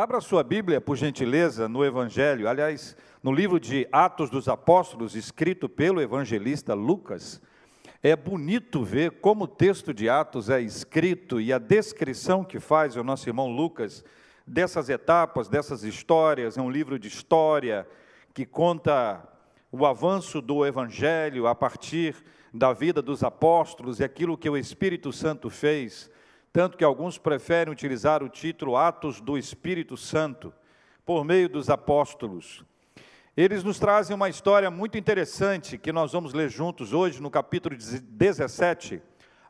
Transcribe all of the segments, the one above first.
Abra sua Bíblia, por gentileza, no Evangelho, aliás, no livro de Atos dos Apóstolos, escrito pelo evangelista Lucas. É bonito ver como o texto de Atos é escrito e a descrição que faz o nosso irmão Lucas dessas etapas, dessas histórias. É um livro de história que conta o avanço do Evangelho a partir da vida dos apóstolos e aquilo que o Espírito Santo fez tanto que alguns preferem utilizar o título Atos do Espírito Santo, por meio dos apóstolos. Eles nos trazem uma história muito interessante que nós vamos ler juntos hoje no capítulo 17,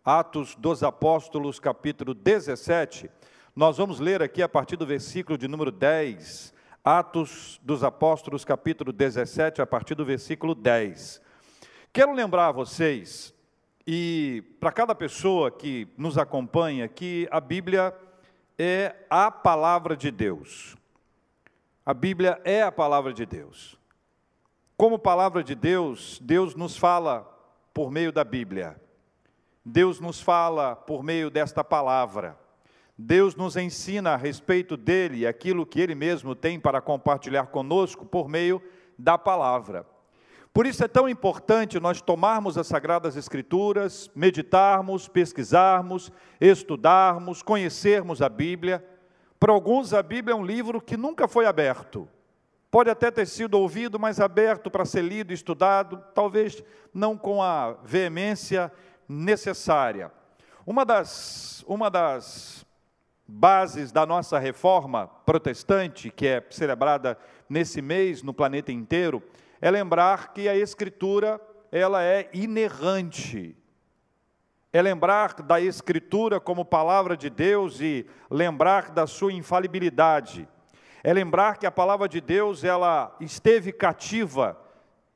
Atos dos Apóstolos, capítulo 17. Nós vamos ler aqui a partir do versículo de número 10, Atos dos Apóstolos, capítulo 17, a partir do versículo 10. Quero lembrar a vocês e para cada pessoa que nos acompanha, que a Bíblia é a palavra de Deus. A Bíblia é a palavra de Deus. Como palavra de Deus, Deus nos fala por meio da Bíblia. Deus nos fala por meio desta palavra. Deus nos ensina a respeito dele, aquilo que ele mesmo tem para compartilhar conosco por meio da palavra. Por isso é tão importante nós tomarmos as Sagradas Escrituras, meditarmos, pesquisarmos, estudarmos, conhecermos a Bíblia. Para alguns, a Bíblia é um livro que nunca foi aberto. Pode até ter sido ouvido, mas aberto para ser lido, estudado, talvez não com a veemência necessária. Uma das, uma das bases da nossa reforma protestante, que é celebrada nesse mês no planeta inteiro, é lembrar que a Escritura ela é inerrante. É lembrar da Escritura como palavra de Deus e lembrar da sua infalibilidade. É lembrar que a palavra de Deus ela esteve cativa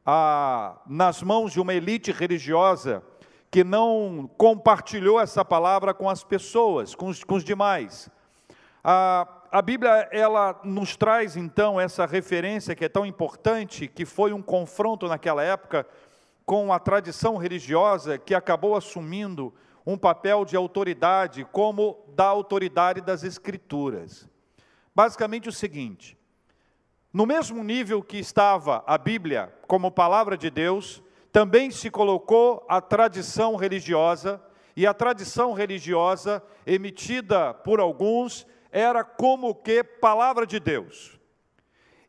a, nas mãos de uma elite religiosa que não compartilhou essa palavra com as pessoas, com os, com os demais. A, a Bíblia ela nos traz então essa referência que é tão importante, que foi um confronto naquela época com a tradição religiosa que acabou assumindo um papel de autoridade como da autoridade das escrituras. Basicamente o seguinte: no mesmo nível que estava a Bíblia como palavra de Deus, também se colocou a tradição religiosa, e a tradição religiosa emitida por alguns era como que palavra de Deus.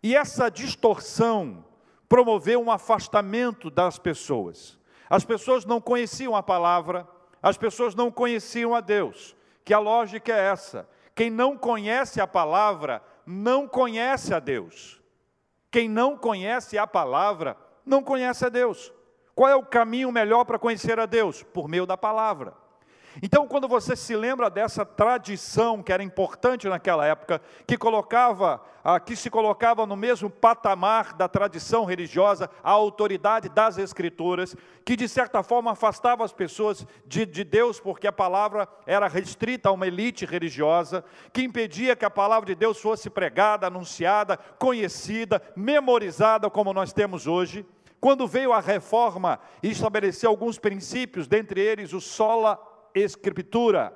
E essa distorção promoveu um afastamento das pessoas. As pessoas não conheciam a palavra, as pessoas não conheciam a Deus. Que a lógica é essa: quem não conhece a palavra não conhece a Deus. Quem não conhece a palavra não conhece a Deus. Qual é o caminho melhor para conhecer a Deus? Por meio da palavra. Então, quando você se lembra dessa tradição que era importante naquela época, que colocava, ah, que se colocava no mesmo patamar da tradição religiosa, a autoridade das escrituras, que de certa forma afastava as pessoas de, de Deus, porque a palavra era restrita a uma elite religiosa, que impedia que a palavra de Deus fosse pregada, anunciada, conhecida, memorizada, como nós temos hoje. Quando veio a reforma e estabeleceu alguns princípios, dentre eles o sola Escritura,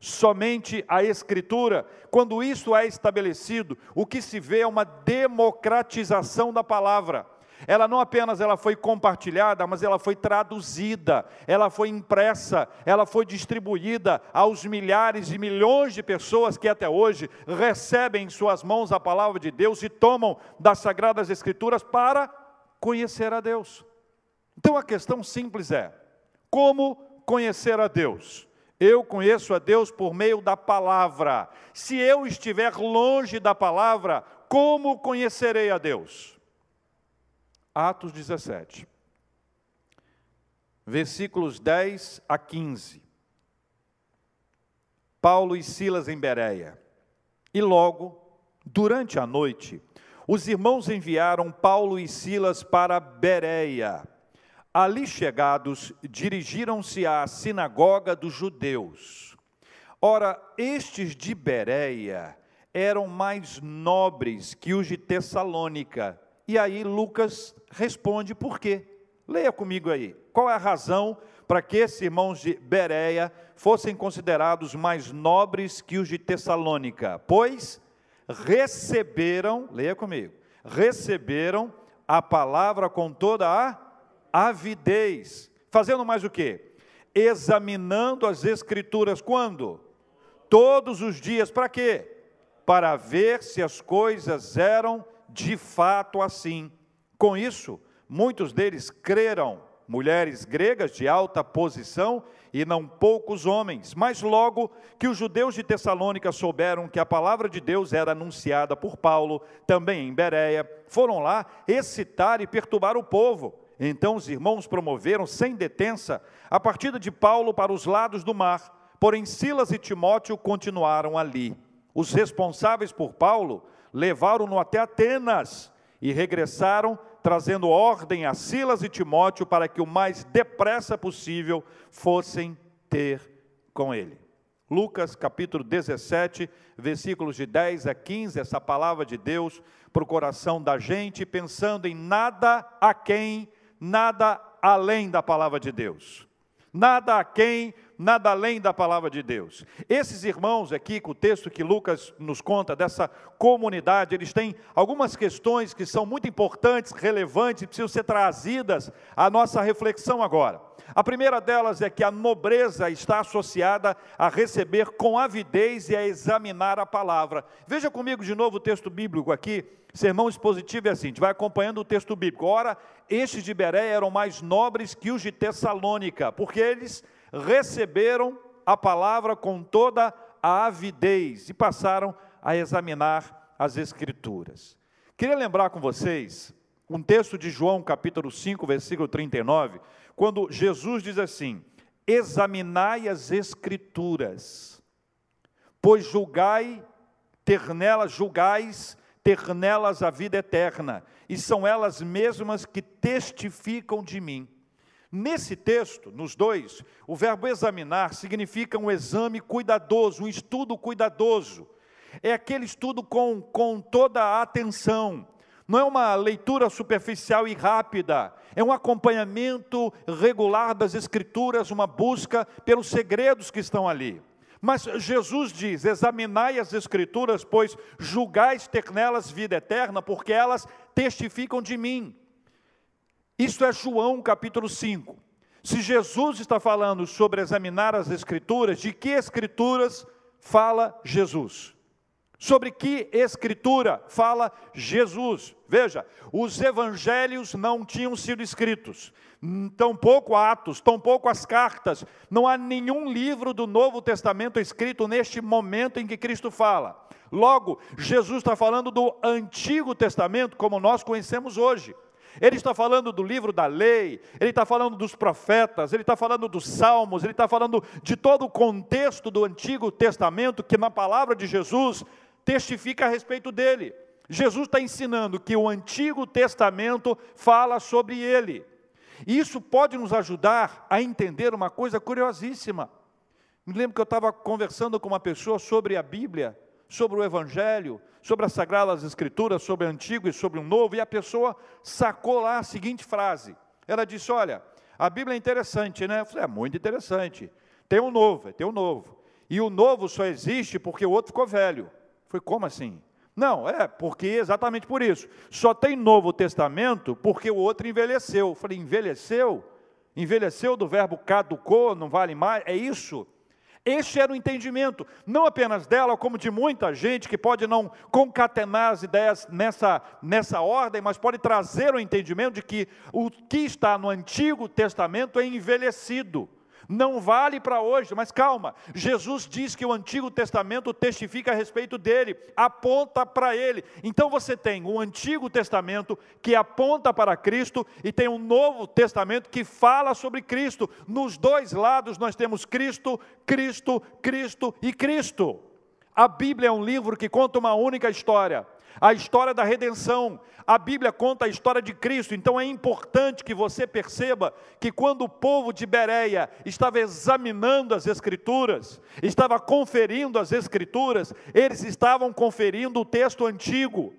somente a Escritura. Quando isso é estabelecido, o que se vê é uma democratização da palavra. Ela não apenas ela foi compartilhada, mas ela foi traduzida, ela foi impressa, ela foi distribuída aos milhares e milhões de pessoas que até hoje recebem em suas mãos a palavra de Deus e tomam das sagradas escrituras para conhecer a Deus. Então a questão simples é: como conhecer a Deus? Eu conheço a Deus por meio da palavra. Se eu estiver longe da palavra, como conhecerei a Deus? Atos 17, versículos 10 a 15. Paulo e Silas em Bereia. E logo, durante a noite, os irmãos enviaram Paulo e Silas para Bereia Ali chegados, dirigiram-se à sinagoga dos judeus. Ora, estes de Bereia eram mais nobres que os de Tessalônica. E aí Lucas responde por quê? Leia comigo aí. Qual é a razão para que esses irmãos de Bereia fossem considerados mais nobres que os de Tessalônica? Pois receberam, leia comigo, receberam a palavra com toda a avidez, fazendo mais o quê? Examinando as escrituras quando? Todos os dias, para quê? Para ver se as coisas eram de fato assim. Com isso, muitos deles creram, mulheres gregas de alta posição e não poucos homens. Mas logo que os judeus de Tessalônica souberam que a palavra de Deus era anunciada por Paulo, também em Bereia, foram lá excitar e perturbar o povo. Então os irmãos promoveram sem detença a partida de Paulo para os lados do mar, porém Silas e Timóteo continuaram ali. Os responsáveis por Paulo levaram-no até Atenas e regressaram trazendo ordem a Silas e Timóteo para que o mais depressa possível fossem ter com ele. Lucas capítulo 17, versículos de 10 a 15, essa palavra de Deus para o coração da gente, pensando em nada a quem, nada além da palavra de Deus. Nada a quem, nada além da palavra de Deus. Esses irmãos aqui, com o texto que Lucas nos conta dessa comunidade, eles têm algumas questões que são muito importantes, relevantes, e precisam ser trazidas à nossa reflexão agora. A primeira delas é que a nobreza está associada a receber com avidez e a examinar a palavra. Veja comigo de novo o texto bíblico aqui, sermão expositivo é assim, a gente vai acompanhando o texto bíblico. Ora, estes de Beré eram mais nobres que os de Tessalônica, porque eles receberam a palavra com toda a avidez e passaram a examinar as Escrituras. Queria lembrar com vocês um texto de João, capítulo 5, versículo 39, quando Jesus diz assim: Examinai as Escrituras, pois julgai, ter nelas, julgais, ter nelas a vida eterna, e são elas mesmas que testificam de mim. Nesse texto, nos dois, o verbo examinar significa um exame cuidadoso, um estudo cuidadoso. É aquele estudo com, com toda a atenção. Não é uma leitura superficial e rápida, é um acompanhamento regular das Escrituras, uma busca pelos segredos que estão ali. Mas Jesus diz: examinai as Escrituras, pois julgais ter nelas vida eterna, porque elas testificam de mim. Isso é João capítulo 5. Se Jesus está falando sobre examinar as Escrituras, de que Escrituras fala Jesus? Sobre que Escritura fala Jesus? Veja, os evangelhos não tinham sido escritos, tampouco Atos, tampouco as cartas, não há nenhum livro do Novo Testamento escrito neste momento em que Cristo fala. Logo, Jesus está falando do Antigo Testamento como nós conhecemos hoje. Ele está falando do livro da lei, ele está falando dos profetas, ele está falando dos salmos, ele está falando de todo o contexto do Antigo Testamento que na palavra de Jesus testifica a respeito dele. Jesus está ensinando que o Antigo Testamento fala sobre ele. E isso pode nos ajudar a entender uma coisa curiosíssima. Me lembro que eu estava conversando com uma pessoa sobre a Bíblia, sobre o Evangelho, sobre as Sagradas Escrituras, sobre o Antigo e sobre o Novo, e a pessoa sacou lá a seguinte frase. Ela disse: Olha, a Bíblia é interessante, né? Eu falei, é muito interessante. Tem um novo, tem um novo. E o novo só existe porque o outro ficou velho. Eu falei, como assim? Não, é porque exatamente por isso. Só tem Novo Testamento porque o outro envelheceu. Eu falei, envelheceu? Envelheceu do verbo caducou, não vale mais? É isso? Este era o entendimento, não apenas dela, como de muita gente que pode não concatenar as ideias nessa, nessa ordem, mas pode trazer o entendimento de que o que está no Antigo Testamento é envelhecido não vale para hoje, mas calma, Jesus diz que o Antigo Testamento testifica a respeito dele, aponta para ele. Então você tem o Antigo Testamento que aponta para Cristo e tem um Novo Testamento que fala sobre Cristo. Nos dois lados nós temos Cristo, Cristo, Cristo e Cristo. A Bíblia é um livro que conta uma única história a história da redenção. A Bíblia conta a história de Cristo, então é importante que você perceba que quando o povo de Bereia estava examinando as Escrituras, estava conferindo as Escrituras, eles estavam conferindo o texto antigo,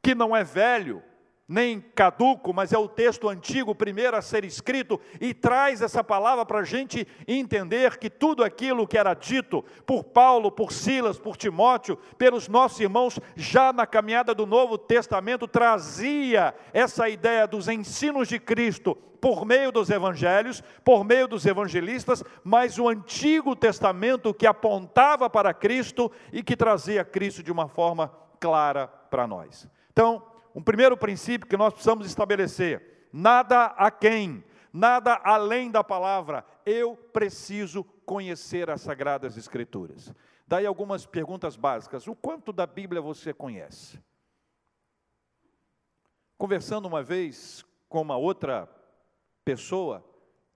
que não é velho, nem caduco, mas é o texto antigo, primeiro a ser escrito, e traz essa palavra para a gente entender que tudo aquilo que era dito por Paulo, por Silas, por Timóteo, pelos nossos irmãos, já na caminhada do Novo Testamento, trazia essa ideia dos ensinos de Cristo por meio dos evangelhos, por meio dos evangelistas, mas o Antigo Testamento que apontava para Cristo e que trazia Cristo de uma forma clara para nós. Então, um primeiro princípio que nós precisamos estabelecer: nada a quem, nada além da palavra, eu preciso conhecer as Sagradas Escrituras. Daí algumas perguntas básicas: o quanto da Bíblia você conhece? Conversando uma vez com uma outra pessoa,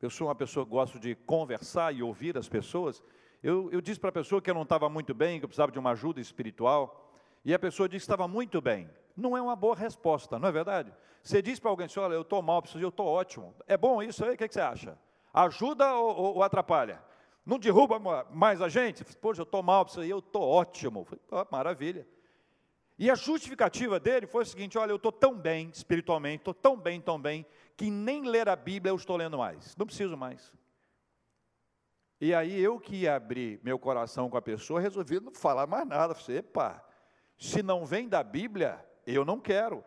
eu sou uma pessoa que gosto de conversar e ouvir as pessoas, eu, eu disse para a pessoa que eu não estava muito bem, que eu precisava de uma ajuda espiritual, e a pessoa disse que estava muito bem não é uma boa resposta, não é verdade? Você diz para alguém assim, olha, eu estou mal, preciso, eu estou ótimo. É bom isso aí? O que, que você acha? Ajuda ou, ou, ou, atrapalha? Não derruba mais a gente? Poxa, eu estou mal, preciso, eu estou ótimo. Maravilha. E a justificativa dele foi o seguinte: olha, eu estou tão bem espiritualmente, estou tão bem, tão bem, que nem ler a Bíblia eu estou lendo mais. Não preciso mais. E aí eu que ia abrir meu coração com a pessoa, resolvi não falar mais nada. Falei, epa, se não vem da Bíblia, eu não quero.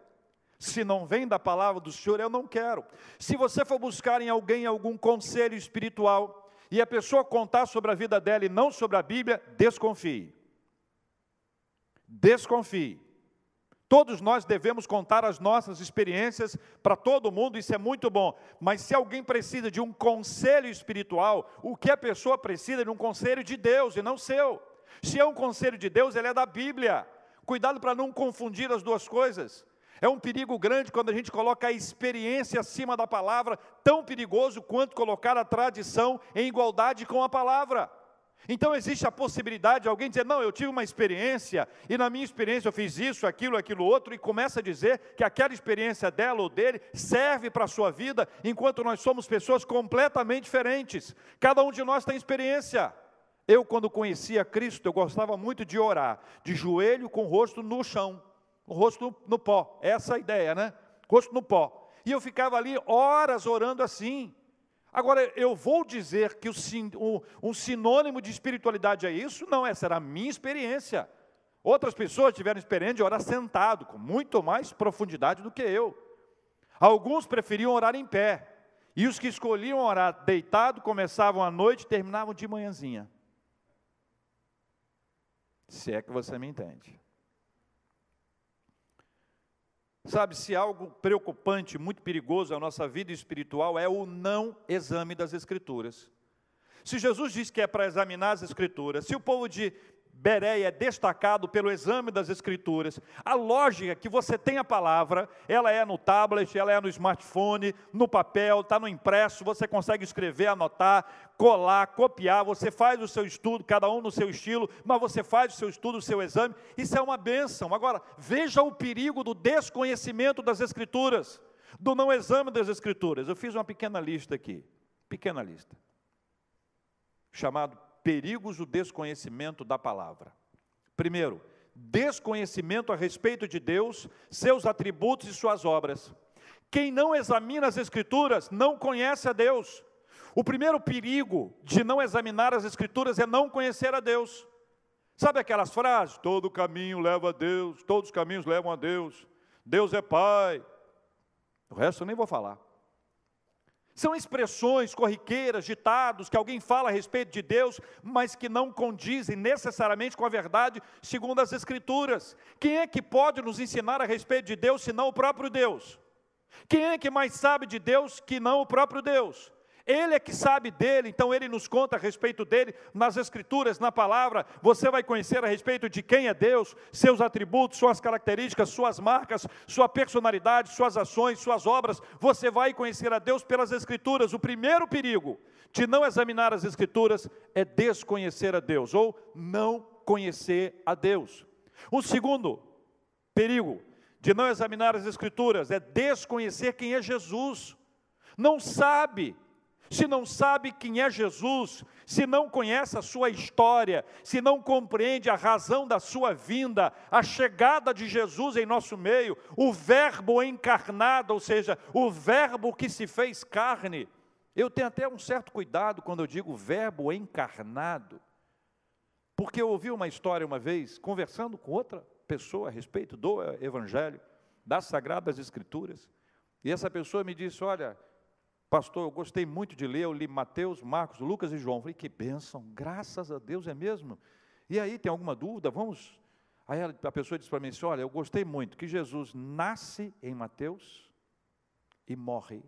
Se não vem da palavra do Senhor, eu não quero. Se você for buscar em alguém algum conselho espiritual e a pessoa contar sobre a vida dela e não sobre a Bíblia, desconfie. Desconfie. Todos nós devemos contar as nossas experiências para todo mundo, isso é muito bom. Mas se alguém precisa de um conselho espiritual, o que a pessoa precisa é de um conselho de Deus e não seu. Se é um conselho de Deus, ele é da Bíblia. Cuidado para não confundir as duas coisas. É um perigo grande quando a gente coloca a experiência acima da palavra, tão perigoso quanto colocar a tradição em igualdade com a palavra. Então existe a possibilidade de alguém dizer: Não, eu tive uma experiência, e na minha experiência eu fiz isso, aquilo, aquilo outro, e começa a dizer que aquela experiência dela ou dele serve para a sua vida, enquanto nós somos pessoas completamente diferentes. Cada um de nós tem experiência. Eu, quando conhecia Cristo, eu gostava muito de orar, de joelho com o rosto no chão, o rosto no, pó, essa a ideia, né? Rosto no pó. E eu ficava ali horas orando assim. Agora, eu vou dizer que o, um sinônimo de espiritualidade é isso? Não, essa era a minha experiência. Outras pessoas tiveram experiência de orar sentado, com muito mais profundidade do que eu. Alguns preferiam orar em pé. E os que escolhiam orar deitado começavam à noite e terminavam de manhãzinha. Se é que você me entende. Sabe, se algo preocupante, muito perigoso na nossa vida espiritual é o não exame das Escrituras. Se Jesus diz que é para examinar as Escrituras, se o povo de Bereia é destacado pelo exame das escrituras. A lógica que você tem a palavra, ela é no tablet, ela é no smartphone, no papel, está no impresso, você consegue escrever, anotar, colar, copiar, você faz o seu estudo, cada um no seu estilo, mas você faz o seu estudo, o seu exame, isso é uma bênção. Agora, veja o perigo do desconhecimento das escrituras, do não exame das escrituras. Eu fiz uma pequena lista aqui, pequena lista, chamado perigos do desconhecimento da palavra. Primeiro, desconhecimento a respeito de Deus, seus atributos e suas obras. Quem não examina as Escrituras não conhece a Deus. O primeiro perigo de não examinar as Escrituras é não conhecer a Deus. Sabe aquelas frases? Todo caminho leva a Deus, todos os caminhos levam a Deus, Deus é Pai. O resto eu nem vou falar. São expressões corriqueiras, ditados, que alguém fala a respeito de Deus, mas que não condizem necessariamente com a verdade segundo as Escrituras. Quem é que pode nos ensinar a respeito de Deus, senão o próprio Deus? Quem é que mais sabe de Deus que não o próprio Deus? Ele é que sabe dele, então ele nos conta a respeito dele nas Escrituras, na palavra. Você vai conhecer a respeito de quem é Deus, seus atributos, suas características, suas marcas, sua personalidade, suas ações, suas obras. Você vai conhecer a Deus pelas Escrituras. O primeiro perigo de não examinar as Escrituras é desconhecer a Deus ou não conhecer a Deus. O segundo perigo de não examinar as Escrituras é desconhecer quem é Jesus. Não sabe se não sabe quem é Jesus, se não conhece a sua história, se não compreende a razão da sua vinda, a chegada de Jesus em nosso meio, o Verbo encarnado, ou seja, o Verbo que se fez carne. Eu tenho até um certo cuidado quando eu digo Verbo encarnado, porque eu ouvi uma história uma vez, conversando com outra pessoa a respeito do Evangelho, das Sagradas Escrituras, e essa pessoa me disse: Olha, Pastor, eu gostei muito de ler, eu li Mateus, Marcos, Lucas e João. Falei, que bênção, graças a Deus, é mesmo? E aí, tem alguma dúvida? Vamos. Aí a pessoa disse para mim assim: Olha, eu gostei muito que Jesus nasce em Mateus e morre.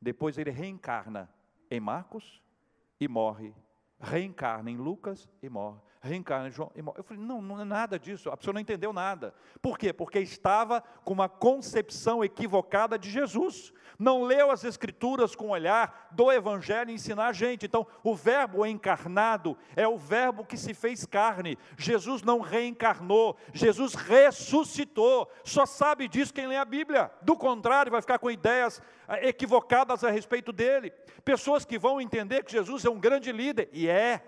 Depois ele reencarna em Marcos e morre. Reencarna em Lucas e morre reencarna. Eu falei, não, não é nada disso, a pessoa não entendeu nada. Por quê? Porque estava com uma concepção equivocada de Jesus. Não leu as escrituras com o olhar do Evangelho ensinar a gente. Então, o verbo encarnado é o verbo que se fez carne. Jesus não reencarnou, Jesus ressuscitou. Só sabe disso quem lê a Bíblia. Do contrário, vai ficar com ideias eh, equivocadas a respeito dele. Pessoas que vão entender que Jesus é um grande líder, e é,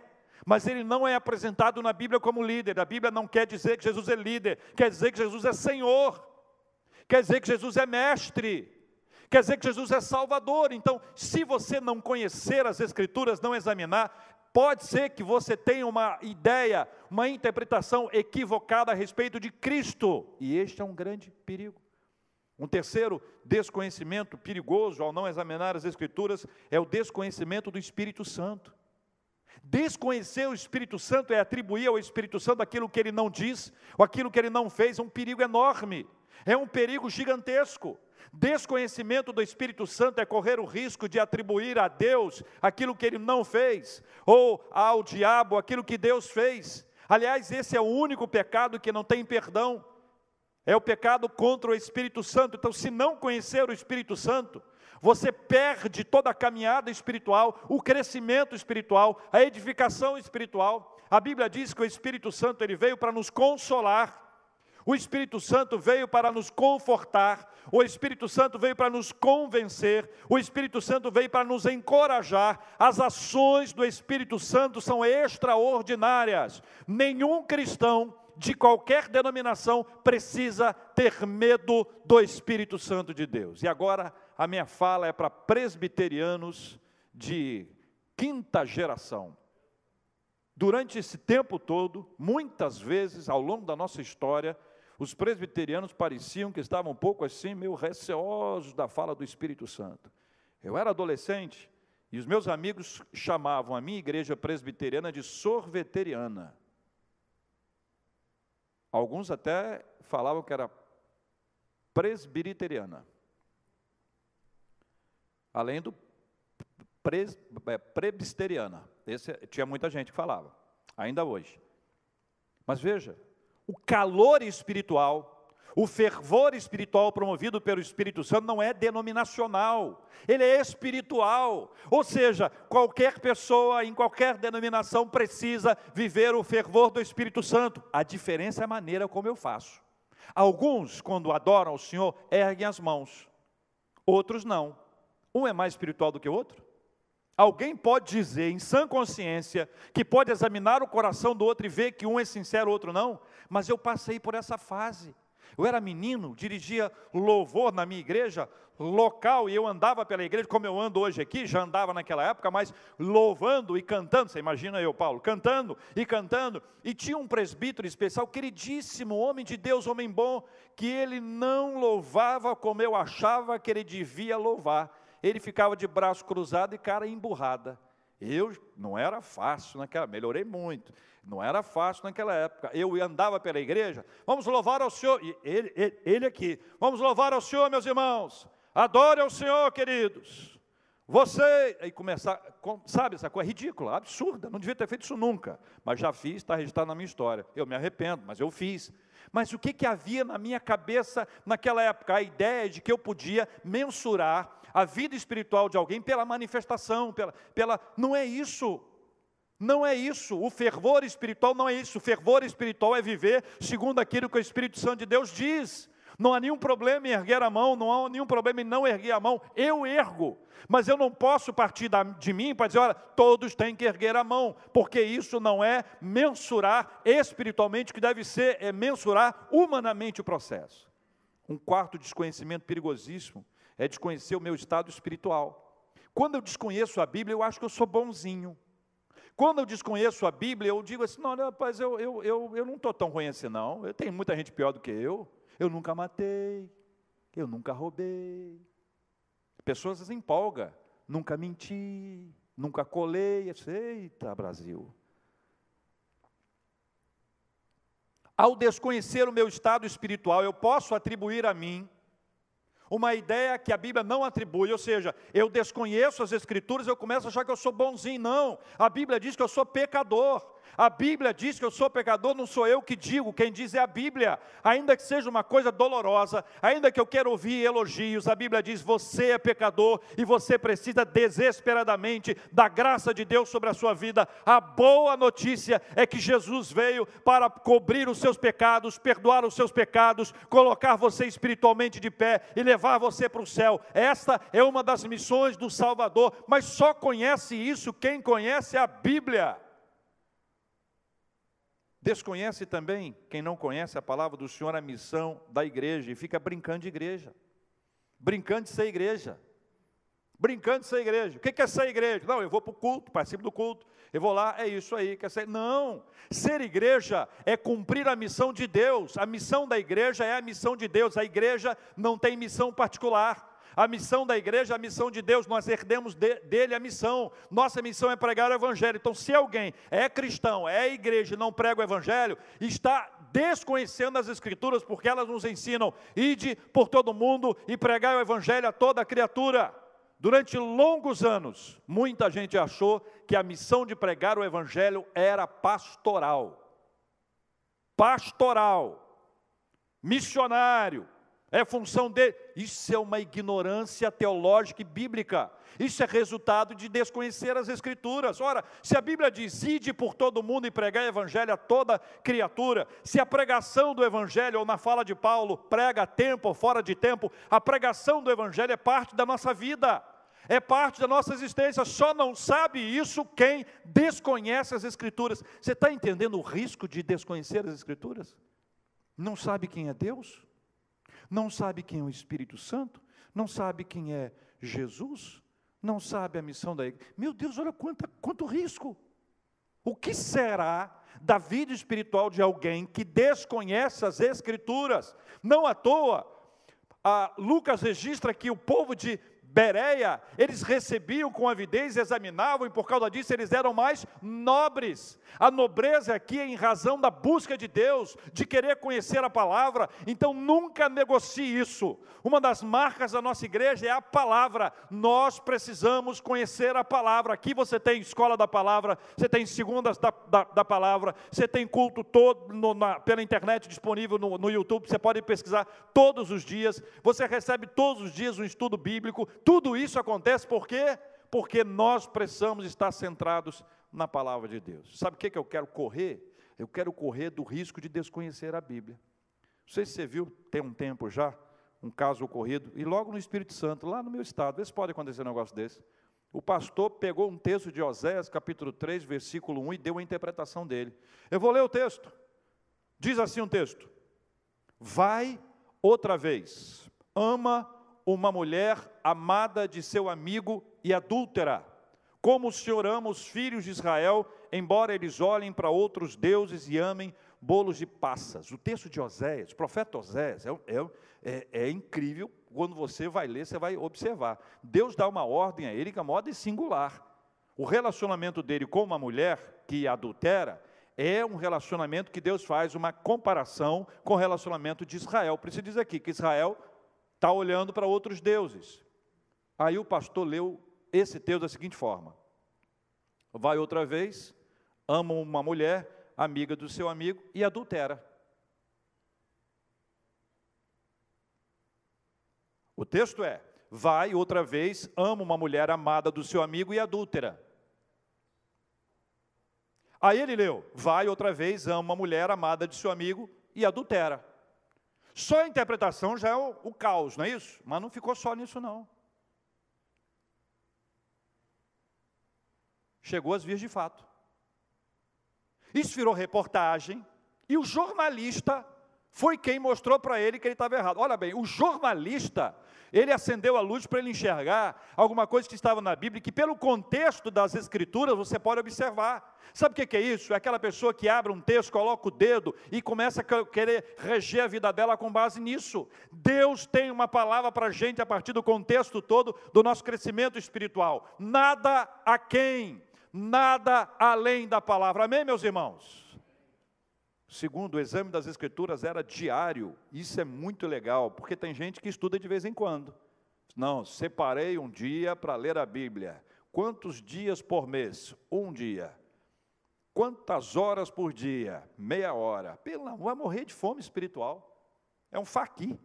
mas ele não é apresentado na Bíblia como líder. A Bíblia não quer dizer que Jesus é líder, quer dizer que Jesus é Senhor, quer dizer que Jesus é mestre, quer dizer que Jesus é Salvador. Então, se você não conhecer as Escrituras, não examinar, pode ser que você tenha uma ideia, uma interpretação equivocada a respeito de Cristo, e este é um grande perigo. Um terceiro desconhecimento perigoso ao não examinar as Escrituras é o desconhecimento do Espírito Santo. Desconhecer o Espírito Santo é atribuir ao Espírito Santo aquilo que ele não diz, ou aquilo que ele não fez, é um perigo enorme, é um perigo gigantesco. Desconhecimento do Espírito Santo é correr o risco de atribuir a Deus aquilo que ele não fez, ou ao diabo aquilo que Deus fez. Aliás, esse é o único pecado que não tem perdão. É o pecado contra o Espírito Santo. Então, se não conhecer o Espírito Santo, você perde toda a caminhada espiritual, o crescimento espiritual, a edificação espiritual. A Bíblia diz que o Espírito Santo ele veio para nos consolar. O Espírito Santo veio para nos confortar, o Espírito Santo veio para nos convencer, o Espírito Santo veio para nos encorajar. As ações do Espírito Santo são extraordinárias. Nenhum cristão de qualquer denominação precisa ter medo do Espírito Santo de Deus. E agora, a minha fala é para presbiterianos de quinta geração. Durante esse tempo todo, muitas vezes ao longo da nossa história, os presbiterianos pareciam que estavam um pouco assim, meio receosos da fala do Espírito Santo. Eu era adolescente e os meus amigos chamavam a minha igreja presbiteriana de sorveteriana. Alguns até falavam que era presbiteriana além do pres, é, prebisteriana. Esse tinha muita gente que falava, ainda hoje. Mas veja, o calor espiritual, o fervor espiritual promovido pelo Espírito Santo não é denominacional, ele é espiritual. Ou seja, qualquer pessoa em qualquer denominação precisa viver o fervor do Espírito Santo. A diferença é a maneira como eu faço. Alguns, quando adoram o Senhor, erguem as mãos, outros não. Um é mais espiritual do que o outro? Alguém pode dizer, em sã consciência, que pode examinar o coração do outro e ver que um é sincero, o outro não? Mas eu passei por essa fase. Eu era menino, dirigia louvor na minha igreja local e eu andava pela igreja, como eu ando hoje aqui, já andava naquela época, mas louvando e cantando. Você imagina eu, Paulo, cantando e cantando. E tinha um presbítero especial, queridíssimo, homem de Deus, homem bom, que ele não louvava como eu achava que ele devia louvar ele ficava de braço cruzado e cara emburrada. Eu não era fácil naquela, melhorei muito. Não era fácil naquela época. Eu andava pela igreja, vamos louvar ao Senhor, e ele, ele, ele aqui, vamos louvar ao Senhor, meus irmãos. Adore ao Senhor, queridos. Você, e começar, sabe, essa coisa ridícula, absurda, não devia ter feito isso nunca, mas já fiz, está registrado na minha história. Eu me arrependo, mas eu fiz. Mas o que, que havia na minha cabeça naquela época? A ideia de que eu podia mensurar a vida espiritual de alguém pela manifestação, pela, pela. Não é isso. Não é isso. O fervor espiritual não é isso. O fervor espiritual é viver segundo aquilo que o Espírito Santo de Deus diz. Não há nenhum problema em erguer a mão, não há nenhum problema em não erguer a mão. Eu ergo, mas eu não posso partir de mim para dizer, olha, todos têm que erguer a mão, porque isso não é mensurar espiritualmente, o que deve ser é mensurar humanamente o processo. Um quarto desconhecimento perigosíssimo é desconhecer o meu estado espiritual. Quando eu desconheço a Bíblia, eu acho que eu sou bonzinho. Quando eu desconheço a Bíblia, eu digo assim: não, rapaz, eu, eu, eu, eu não estou tão ruim assim, não. Eu tenho muita gente pior do que eu. Eu nunca matei, eu nunca roubei. Pessoas se empolgam, nunca menti, nunca colei. Eita, Brasil. Ao desconhecer o meu estado espiritual, eu posso atribuir a mim uma ideia que a Bíblia não atribui, ou seja, eu desconheço as Escrituras, eu começo a achar que eu sou bonzinho. Não, a Bíblia diz que eu sou pecador. A Bíblia diz que eu sou pecador, não sou eu que digo, quem diz é a Bíblia. Ainda que seja uma coisa dolorosa, ainda que eu quero ouvir elogios, a Bíblia diz: você é pecador e você precisa desesperadamente da graça de Deus sobre a sua vida. A boa notícia é que Jesus veio para cobrir os seus pecados, perdoar os seus pecados, colocar você espiritualmente de pé e levar você para o céu. Esta é uma das missões do Salvador, mas só conhece isso quem conhece a Bíblia. Desconhece também, quem não conhece a palavra do Senhor, a missão da igreja e fica brincando de igreja, brincando de ser igreja, brincando de ser igreja. O que é ser igreja? Não, eu vou para o culto, participo do culto, eu vou lá, é isso aí, quer ser. Não, ser igreja é cumprir a missão de Deus, a missão da igreja é a missão de Deus, a igreja não tem missão particular. A missão da igreja, a missão de Deus, nós herdemos de, dele a missão. Nossa missão é pregar o evangelho. Então, se alguém é cristão, é igreja e não prega o evangelho, está desconhecendo as escrituras, porque elas nos ensinam: ide por todo mundo e pregar o evangelho a toda criatura. Durante longos anos, muita gente achou que a missão de pregar o evangelho era pastoral. Pastoral, missionário, é função dele. Isso é uma ignorância teológica e bíblica. Isso é resultado de desconhecer as Escrituras. Ora, se a Bíblia diz: ide por todo mundo e pregar o Evangelho a toda criatura, se a pregação do Evangelho, ou na fala de Paulo, prega a tempo ou fora de tempo, a pregação do Evangelho é parte da nossa vida, é parte da nossa existência. Só não sabe isso quem desconhece as Escrituras. Você está entendendo o risco de desconhecer as Escrituras? Não sabe quem é Deus? Não sabe quem é o Espírito Santo, não sabe quem é Jesus, não sabe a missão da igreja. Meu Deus, olha quanto, quanto risco. O que será da vida espiritual de alguém que desconhece as Escrituras? Não à toa, Lucas registra que o povo de Bereia, eles recebiam com avidez, examinavam, e por causa disso eles eram mais nobres. A nobreza aqui é em razão da busca de Deus, de querer conhecer a palavra, então nunca negocie isso. Uma das marcas da nossa igreja é a palavra, nós precisamos conhecer a palavra. Aqui você tem escola da palavra, você tem segundas da, da, da palavra, você tem culto todo no, na, pela internet disponível no, no YouTube, você pode pesquisar todos os dias, você recebe todos os dias um estudo bíblico tudo isso acontece por quê? Porque nós precisamos estar centrados na palavra de Deus. Sabe o que, que eu quero correr? Eu quero correr do risco de desconhecer a Bíblia. Não sei se você viu, tem um tempo já, um caso ocorrido, e logo no Espírito Santo, lá no meu estado, vê se pode acontecer um negócio desse. O pastor pegou um texto de Oséias, capítulo 3, versículo 1, e deu a interpretação dele. Eu vou ler o texto. Diz assim um texto: Vai outra vez, ama uma mulher amada de seu amigo e adúltera, como o Senhor ama os filhos de Israel, embora eles olhem para outros deuses e amem bolos de passas. O texto de Oséias, o profeta Oséias, é, é, é, é, incrível, quando você vai ler, você vai observar. Deus dá uma ordem a ele que é modo singular. O relacionamento dele com uma mulher que adultera é um relacionamento que Deus faz uma comparação com o relacionamento de Israel. Por isso diz aqui que Israel está olhando para outros deuses. Aí o pastor leu esse texto da seguinte forma: vai outra vez, ama uma mulher, amiga do seu amigo, e adultera. O texto é: vai outra vez, ama uma mulher amada do seu amigo e adúltera. Aí ele leu: vai outra vez, ama uma mulher amada de seu amigo e adultera. Só a interpretação já é o, o caos, não é isso? Mas não ficou só nisso, não. Chegou às vias de fato. Isso virou reportagem, e o jornalista foi quem mostrou para ele que ele estava errado. Olha bem, o jornalista, ele acendeu a luz para ele enxergar alguma coisa que estava na Bíblia, que pelo contexto das Escrituras você pode observar. Sabe o que é isso? É aquela pessoa que abre um texto, coloca o dedo e começa a querer reger a vida dela com base nisso. Deus tem uma palavra para a gente a partir do contexto todo do nosso crescimento espiritual. Nada a quem, nada além da palavra. Amém, meus irmãos? Segundo, o exame das escrituras era diário. Isso é muito legal, porque tem gente que estuda de vez em quando. Não, separei um dia para ler a Bíblia. Quantos dias por mês? Um dia. Quantas horas por dia? Meia hora. Pelo vai morrer de fome espiritual. É um faqui.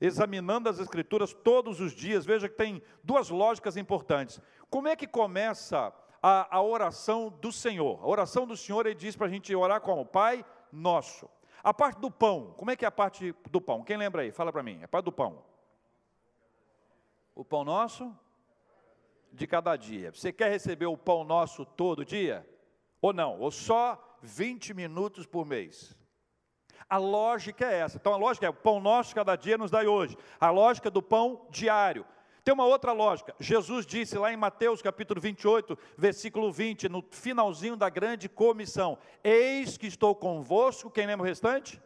Examinando as escrituras todos os dias, veja que tem duas lógicas importantes. Como é que começa a, a oração do Senhor. A oração do Senhor, ele diz para a gente orar como? Pai nosso. A parte do pão, como é que é a parte do pão? Quem lembra aí? Fala para mim. A parte do pão. O pão nosso de cada dia. Você quer receber o pão nosso todo dia? Ou não? Ou só 20 minutos por mês? A lógica é essa. Então a lógica é o pão nosso cada dia nos dá hoje. A lógica do pão diário. Tem uma outra lógica. Jesus disse lá em Mateus capítulo 28, versículo 20, no finalzinho da grande comissão: Eis que estou convosco, quem lembra o restante?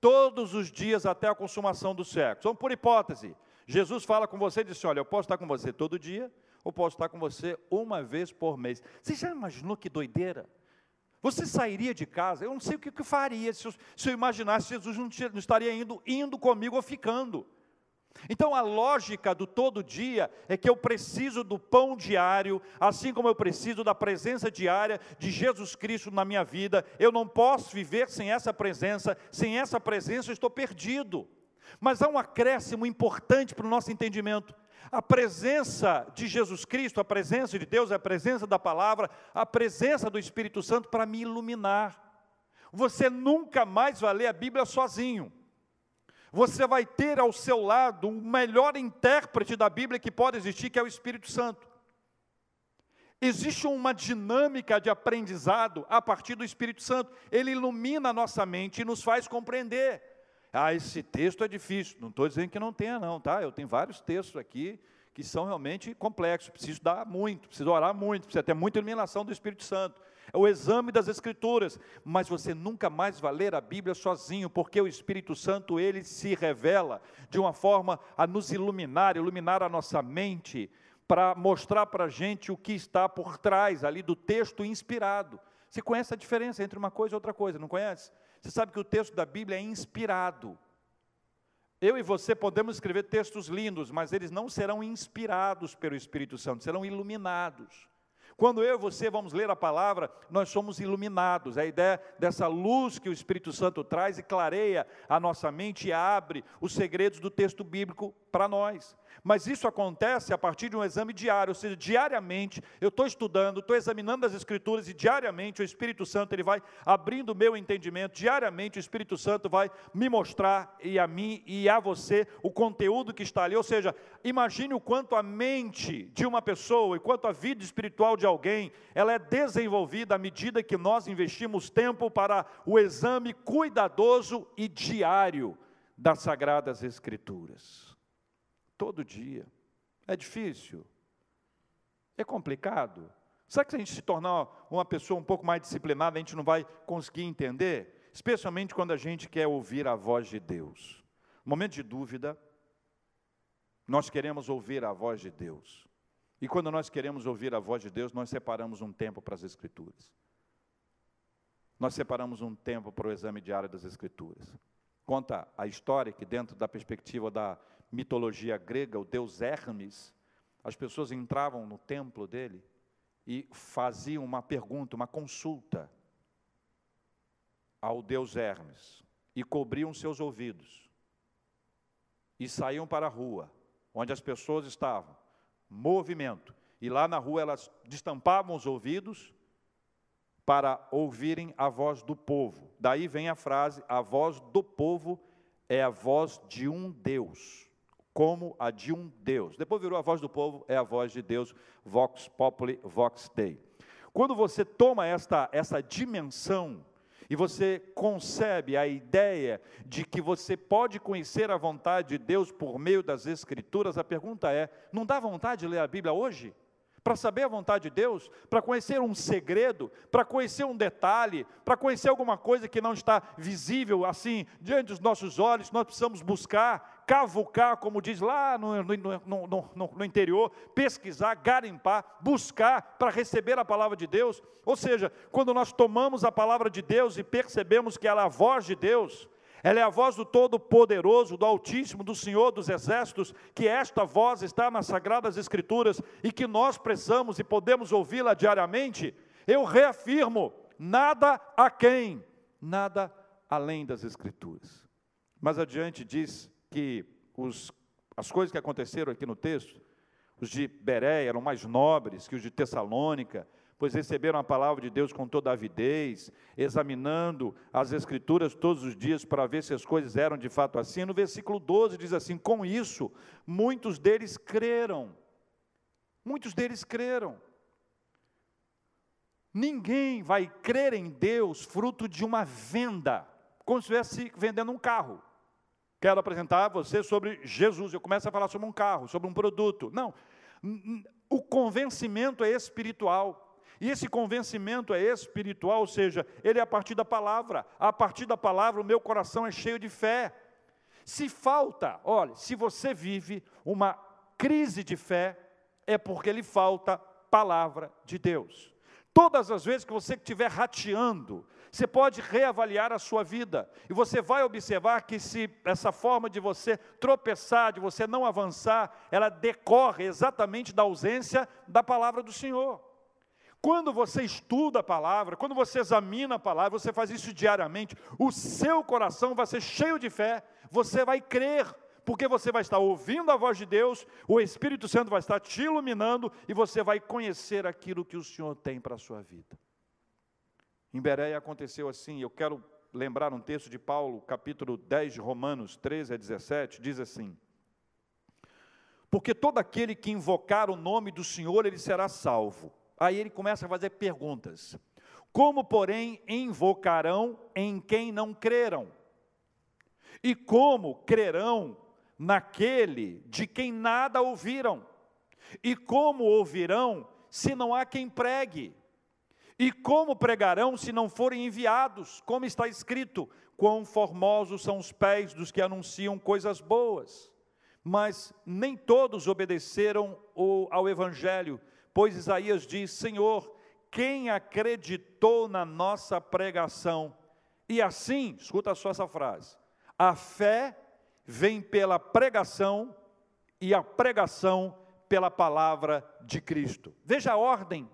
Todos os dias até a consumação do século. Então, por hipótese, Jesus fala com você e diz: Olha, eu posso estar com você todo dia, ou posso estar com você uma vez por mês. Você já imaginou que doideira? Você sairia de casa, eu não sei o que faria se eu, se eu imaginasse Jesus não, não estaria indo, indo comigo ou ficando. Então a lógica do todo dia é que eu preciso do pão diário, assim como eu preciso da presença diária de Jesus Cristo na minha vida. Eu não posso viver sem essa presença, sem essa presença eu estou perdido. Mas há um acréscimo importante para o nosso entendimento. A presença de Jesus Cristo, a presença de Deus, a presença da palavra, a presença do Espírito Santo para me iluminar. Você nunca mais vai ler a Bíblia sozinho você vai ter ao seu lado o melhor intérprete da Bíblia que pode existir, que é o Espírito Santo. Existe uma dinâmica de aprendizado a partir do Espírito Santo. Ele ilumina a nossa mente e nos faz compreender. Ah, esse texto é difícil. Não estou dizendo que não tenha, não, tá? Eu tenho vários textos aqui que são realmente complexos. Preciso dar muito, preciso orar muito, precisa ter muita iluminação do Espírito Santo é o exame das Escrituras, mas você nunca mais vai ler a Bíblia sozinho, porque o Espírito Santo, ele se revela de uma forma a nos iluminar, iluminar a nossa mente, para mostrar para a gente o que está por trás ali do texto inspirado. Você conhece a diferença entre uma coisa e outra coisa, não conhece? Você sabe que o texto da Bíblia é inspirado. Eu e você podemos escrever textos lindos, mas eles não serão inspirados pelo Espírito Santo, serão iluminados. Quando eu e você vamos ler a palavra, nós somos iluminados. A ideia dessa luz que o Espírito Santo traz e clareia a nossa mente e abre os segredos do texto bíblico para nós. Mas isso acontece a partir de um exame diário, ou seja, diariamente eu estou estudando, estou examinando as Escrituras e diariamente o Espírito Santo ele vai abrindo o meu entendimento, diariamente o Espírito Santo vai me mostrar e a mim e a você o conteúdo que está ali. Ou seja, imagine o quanto a mente de uma pessoa e quanto a vida espiritual de alguém ela é desenvolvida à medida que nós investimos tempo para o exame cuidadoso e diário das Sagradas Escrituras todo dia. É difícil? É complicado? Será que se a gente se tornar uma pessoa um pouco mais disciplinada, a gente não vai conseguir entender? Especialmente quando a gente quer ouvir a voz de Deus. Momento de dúvida, nós queremos ouvir a voz de Deus. E quando nós queremos ouvir a voz de Deus, nós separamos um tempo para as Escrituras. Nós separamos um tempo para o exame diário das Escrituras. Conta a história que, dentro da perspectiva da mitologia grega, o deus Hermes, as pessoas entravam no templo dele e faziam uma pergunta, uma consulta ao deus Hermes e cobriam seus ouvidos e saíam para a rua, onde as pessoas estavam, movimento, e lá na rua elas destampavam os ouvidos para ouvirem a voz do povo. Daí vem a frase: a voz do povo é a voz de um Deus, como a de um Deus. Depois virou a voz do povo, é a voz de Deus, vox populi, vox dei. Quando você toma esta, essa dimensão e você concebe a ideia de que você pode conhecer a vontade de Deus por meio das Escrituras, a pergunta é: não dá vontade de ler a Bíblia hoje? Para saber a vontade de Deus, para conhecer um segredo, para conhecer um detalhe, para conhecer alguma coisa que não está visível assim diante dos nossos olhos, nós precisamos buscar, cavucar, como diz lá no, no, no, no interior, pesquisar, garimpar, buscar para receber a palavra de Deus. Ou seja, quando nós tomamos a palavra de Deus e percebemos que ela é a voz de Deus, ela é a voz do Todo-Poderoso, do Altíssimo, do Senhor dos Exércitos, que esta voz está nas Sagradas Escrituras e que nós precisamos e podemos ouvi-la diariamente. Eu reafirmo: nada a quem, nada além das Escrituras. Mas adiante diz que os, as coisas que aconteceram aqui no texto, os de Beré eram mais nobres que os de Tessalônica, pois receberam a palavra de Deus com toda avidez, examinando as Escrituras todos os dias para ver se as coisas eram de fato assim. No versículo 12 diz assim: Com isso, muitos deles creram. Muitos deles creram. Ninguém vai crer em Deus fruto de uma venda, como se estivesse vendendo um carro. Quero apresentar a você sobre Jesus. Eu começo a falar sobre um carro, sobre um produto. Não. O convencimento é espiritual. E esse convencimento é espiritual, ou seja, ele é a partir da palavra. A partir da palavra, o meu coração é cheio de fé. Se falta, olha, se você vive uma crise de fé, é porque lhe falta palavra de Deus. Todas as vezes que você estiver rateando, você pode reavaliar a sua vida. E você vai observar que se essa forma de você tropeçar, de você não avançar, ela decorre exatamente da ausência da palavra do Senhor. Quando você estuda a palavra, quando você examina a palavra, você faz isso diariamente, o seu coração vai ser cheio de fé, você vai crer, porque você vai estar ouvindo a voz de Deus, o Espírito Santo vai estar te iluminando e você vai conhecer aquilo que o Senhor tem para a sua vida. Em Bereia aconteceu assim, eu quero lembrar um texto de Paulo, capítulo 10 de Romanos 13 a 17, diz assim: Porque todo aquele que invocar o nome do Senhor, ele será salvo. Aí ele começa a fazer perguntas. Como, porém, invocarão em quem não creram? E como crerão naquele de quem nada ouviram? E como ouvirão se não há quem pregue? E como pregarão se não forem enviados? Como está escrito: quão formosos são os pés dos que anunciam coisas boas. Mas nem todos obedeceram ao Evangelho, pois Isaías diz: Senhor, quem acreditou na nossa pregação? E assim, escuta só essa frase: a fé vem pela pregação e a pregação pela palavra de Cristo. Veja a ordem,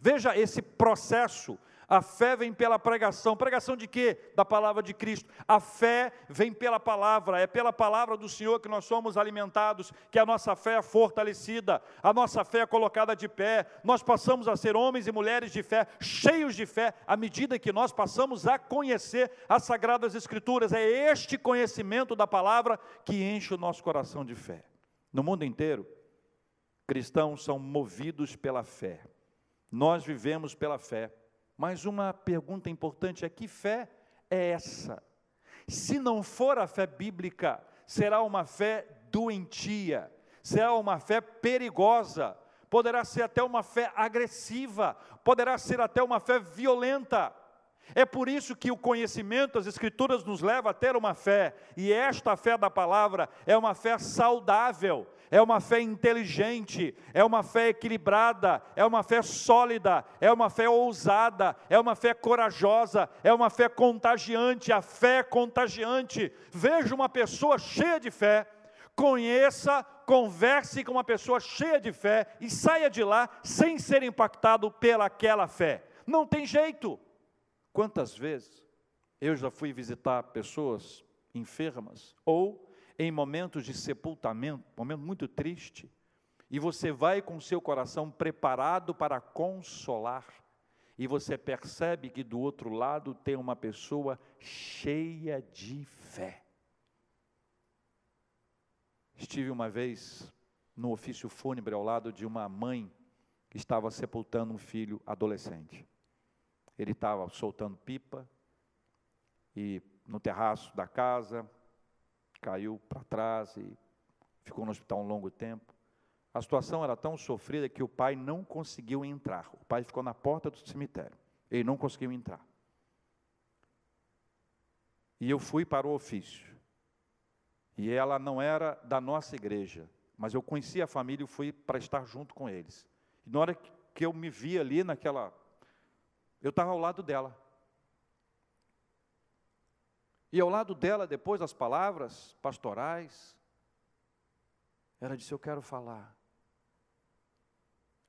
veja esse processo a fé vem pela pregação. Pregação de quê? Da palavra de Cristo. A fé vem pela palavra. É pela palavra do Senhor que nós somos alimentados, que a nossa fé é fortalecida, a nossa fé é colocada de pé. Nós passamos a ser homens e mulheres de fé, cheios de fé, à medida que nós passamos a conhecer as sagradas escrituras. É este conhecimento da palavra que enche o nosso coração de fé. No mundo inteiro, cristãos são movidos pela fé. Nós vivemos pela fé. Mas uma pergunta importante é: que fé é essa? Se não for a fé bíblica, será uma fé doentia, será uma fé perigosa, poderá ser até uma fé agressiva, poderá ser até uma fé violenta. É por isso que o conhecimento, as Escrituras nos leva a ter uma fé, e esta fé da palavra é uma fé saudável, é uma fé inteligente, é uma fé equilibrada, é uma fé sólida, é uma fé ousada, é uma fé corajosa, é uma fé contagiante. A fé contagiante. Veja uma pessoa cheia de fé, conheça, converse com uma pessoa cheia de fé e saia de lá sem ser impactado pelaquela fé. Não tem jeito. Quantas vezes eu já fui visitar pessoas enfermas ou em momentos de sepultamento, momento muito triste, e você vai com seu coração preparado para consolar, e você percebe que do outro lado tem uma pessoa cheia de fé. Estive uma vez no ofício fúnebre ao lado de uma mãe que estava sepultando um filho adolescente. Ele estava soltando pipa e no terraço da casa caiu para trás e ficou no hospital um longo tempo. A situação era tão sofrida que o pai não conseguiu entrar. O pai ficou na porta do cemitério. Ele não conseguiu entrar. E eu fui para o ofício. E ela não era da nossa igreja, mas eu conhecia a família e fui para estar junto com eles. E na hora que eu me vi ali naquela. Eu estava ao lado dela. E ao lado dela, depois das palavras pastorais, ela disse: Eu quero falar.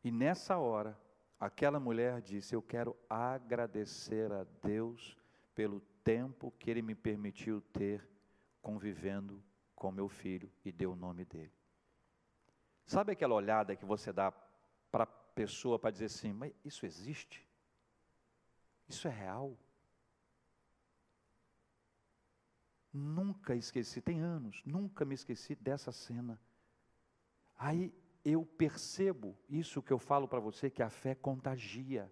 E nessa hora, aquela mulher disse: Eu quero agradecer a Deus pelo tempo que Ele me permitiu ter convivendo com meu filho e deu o nome dele. Sabe aquela olhada que você dá para a pessoa para dizer assim: Mas isso existe? Isso é real? Nunca esqueci, tem anos, nunca me esqueci dessa cena. Aí eu percebo isso que eu falo para você, que a fé contagia.